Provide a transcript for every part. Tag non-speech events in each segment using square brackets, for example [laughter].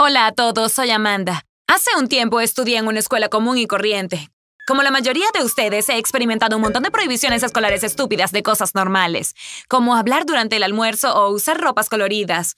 Hola a todos, soy Amanda. Hace un tiempo estudié en una escuela común y corriente. Como la mayoría de ustedes, he experimentado un montón de prohibiciones escolares estúpidas de cosas normales, como hablar durante el almuerzo o usar ropas coloridas.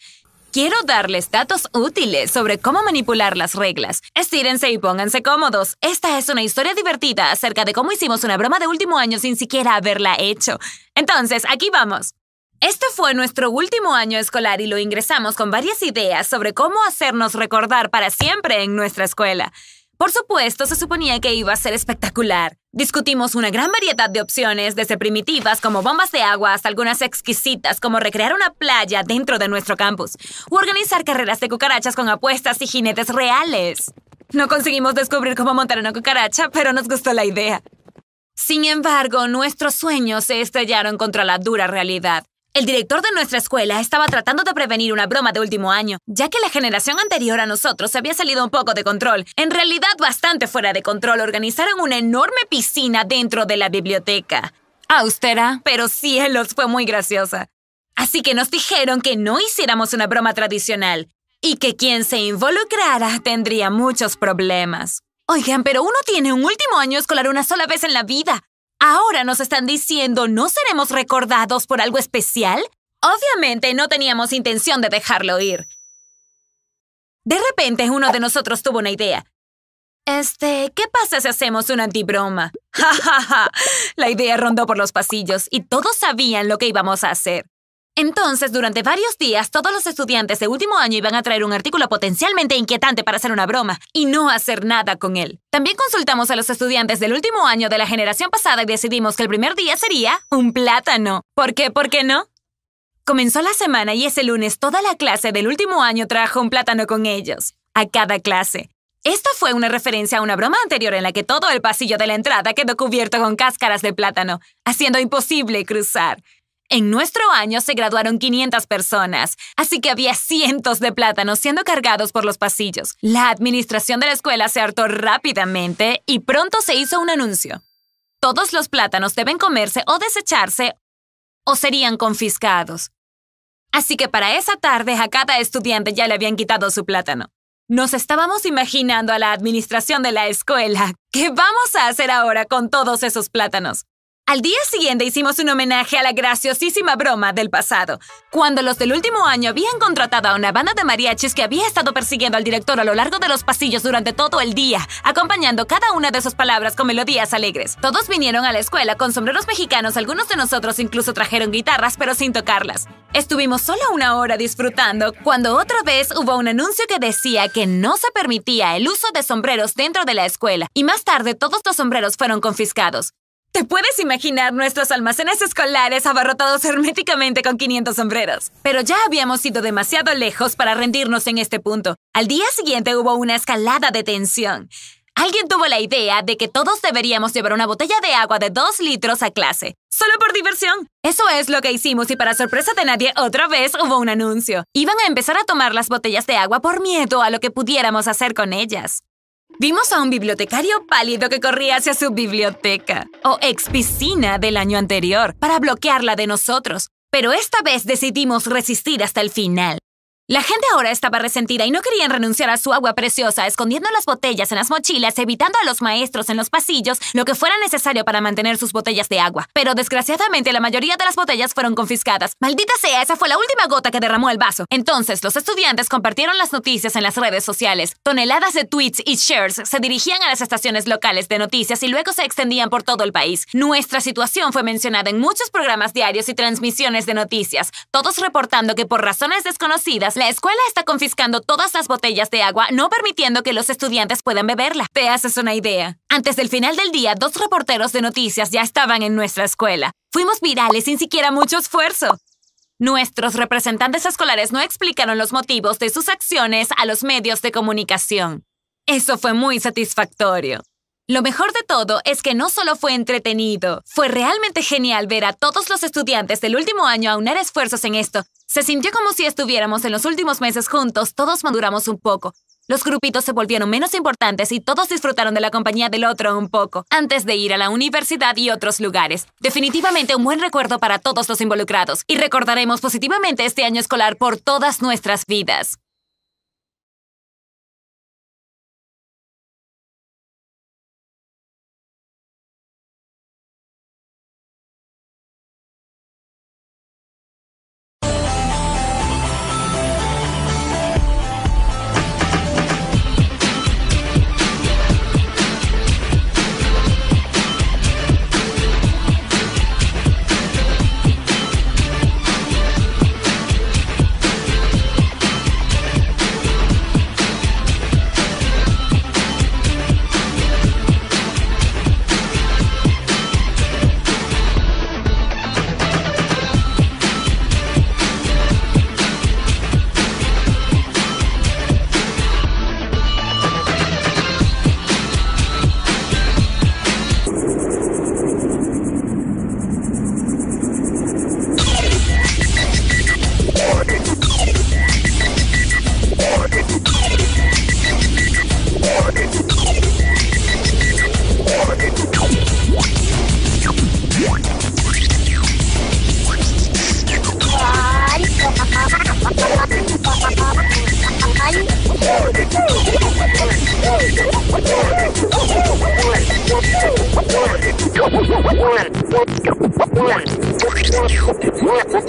Quiero darles datos útiles sobre cómo manipular las reglas. Estírense y pónganse cómodos. Esta es una historia divertida acerca de cómo hicimos una broma de último año sin siquiera haberla hecho. Entonces, aquí vamos. Este fue nuestro último año escolar y lo ingresamos con varias ideas sobre cómo hacernos recordar para siempre en nuestra escuela. Por supuesto, se suponía que iba a ser espectacular. Discutimos una gran variedad de opciones, desde primitivas como bombas de agua hasta algunas exquisitas como recrear una playa dentro de nuestro campus o organizar carreras de cucarachas con apuestas y jinetes reales. No conseguimos descubrir cómo montar una cucaracha, pero nos gustó la idea. Sin embargo, nuestros sueños se estrellaron contra la dura realidad. El director de nuestra escuela estaba tratando de prevenir una broma de último año, ya que la generación anterior a nosotros había salido un poco de control. En realidad, bastante fuera de control, organizaron una enorme piscina dentro de la biblioteca. Austera, pero cielos, fue muy graciosa. Así que nos dijeron que no hiciéramos una broma tradicional y que quien se involucrara tendría muchos problemas. Oigan, pero uno tiene un último año escolar una sola vez en la vida. Ahora nos están diciendo, ¿no seremos recordados por algo especial? Obviamente no teníamos intención de dejarlo ir. De repente uno de nosotros tuvo una idea. Este, ¿qué pasa si hacemos una antibroma? [laughs] Ja, ja, ja. La idea rondó por los pasillos y todos sabían lo que íbamos a hacer. Entonces, durante varios días, todos los estudiantes de último año iban a traer un artículo potencialmente inquietante para hacer una broma y no hacer nada con él. También consultamos a los estudiantes del último año de la generación pasada y decidimos que el primer día sería un plátano. ¿Por qué? ¿Por qué no? Comenzó la semana y ese lunes toda la clase del último año trajo un plátano con ellos. A cada clase. Esta fue una referencia a una broma anterior en la que todo el pasillo de la entrada quedó cubierto con cáscaras de plátano, haciendo imposible cruzar. En nuestro año se graduaron 500 personas, así que había cientos de plátanos siendo cargados por los pasillos. La administración de la escuela se hartó rápidamente y pronto se hizo un anuncio. Todos los plátanos deben comerse o desecharse o serían confiscados. Así que para esa tarde a cada estudiante ya le habían quitado su plátano. Nos estábamos imaginando a la administración de la escuela. ¿Qué vamos a hacer ahora con todos esos plátanos? Al día siguiente hicimos un homenaje a la graciosísima broma del pasado, cuando los del último año habían contratado a una banda de mariachis que había estado persiguiendo al director a lo largo de los pasillos durante todo el día, acompañando cada una de sus palabras con melodías alegres. Todos vinieron a la escuela con sombreros mexicanos, algunos de nosotros incluso trajeron guitarras, pero sin tocarlas. Estuvimos solo una hora disfrutando cuando otra vez hubo un anuncio que decía que no se permitía el uso de sombreros dentro de la escuela, y más tarde todos los sombreros fueron confiscados. ¿Te puedes imaginar nuestros almacenes escolares abarrotados herméticamente con 500 sombreros? Pero ya habíamos ido demasiado lejos para rendirnos en este punto. Al día siguiente hubo una escalada de tensión. Alguien tuvo la idea de que todos deberíamos llevar una botella de agua de 2 litros a clase, solo por diversión. Eso es lo que hicimos y para sorpresa de nadie, otra vez hubo un anuncio. Iban a empezar a tomar las botellas de agua por miedo a lo que pudiéramos hacer con ellas. Vimos a un bibliotecario pálido que corría hacia su biblioteca, o ex piscina del año anterior, para bloquearla de nosotros, pero esta vez decidimos resistir hasta el final. La gente ahora estaba resentida y no querían renunciar a su agua preciosa, escondiendo las botellas en las mochilas, evitando a los maestros en los pasillos lo que fuera necesario para mantener sus botellas de agua. Pero desgraciadamente la mayoría de las botellas fueron confiscadas. Maldita sea, esa fue la última gota que derramó el vaso. Entonces, los estudiantes compartieron las noticias en las redes sociales. Toneladas de tweets y shares se dirigían a las estaciones locales de noticias y luego se extendían por todo el país. Nuestra situación fue mencionada en muchos programas diarios y transmisiones de noticias, todos reportando que por razones desconocidas la escuela está confiscando todas las botellas de agua, no permitiendo que los estudiantes puedan beberla. Te haces una idea. Antes del final del día, dos reporteros de noticias ya estaban en nuestra escuela. Fuimos virales sin siquiera mucho esfuerzo. Nuestros representantes escolares no explicaron los motivos de sus acciones a los medios de comunicación. Eso fue muy satisfactorio. Lo mejor de todo es que no solo fue entretenido, fue realmente genial ver a todos los estudiantes del último año aunar esfuerzos en esto. Se sintió como si estuviéramos en los últimos meses juntos, todos maduramos un poco. Los grupitos se volvieron menos importantes y todos disfrutaron de la compañía del otro un poco, antes de ir a la universidad y otros lugares. Definitivamente un buen recuerdo para todos los involucrados, y recordaremos positivamente este año escolar por todas nuestras vidas.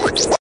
Thank you.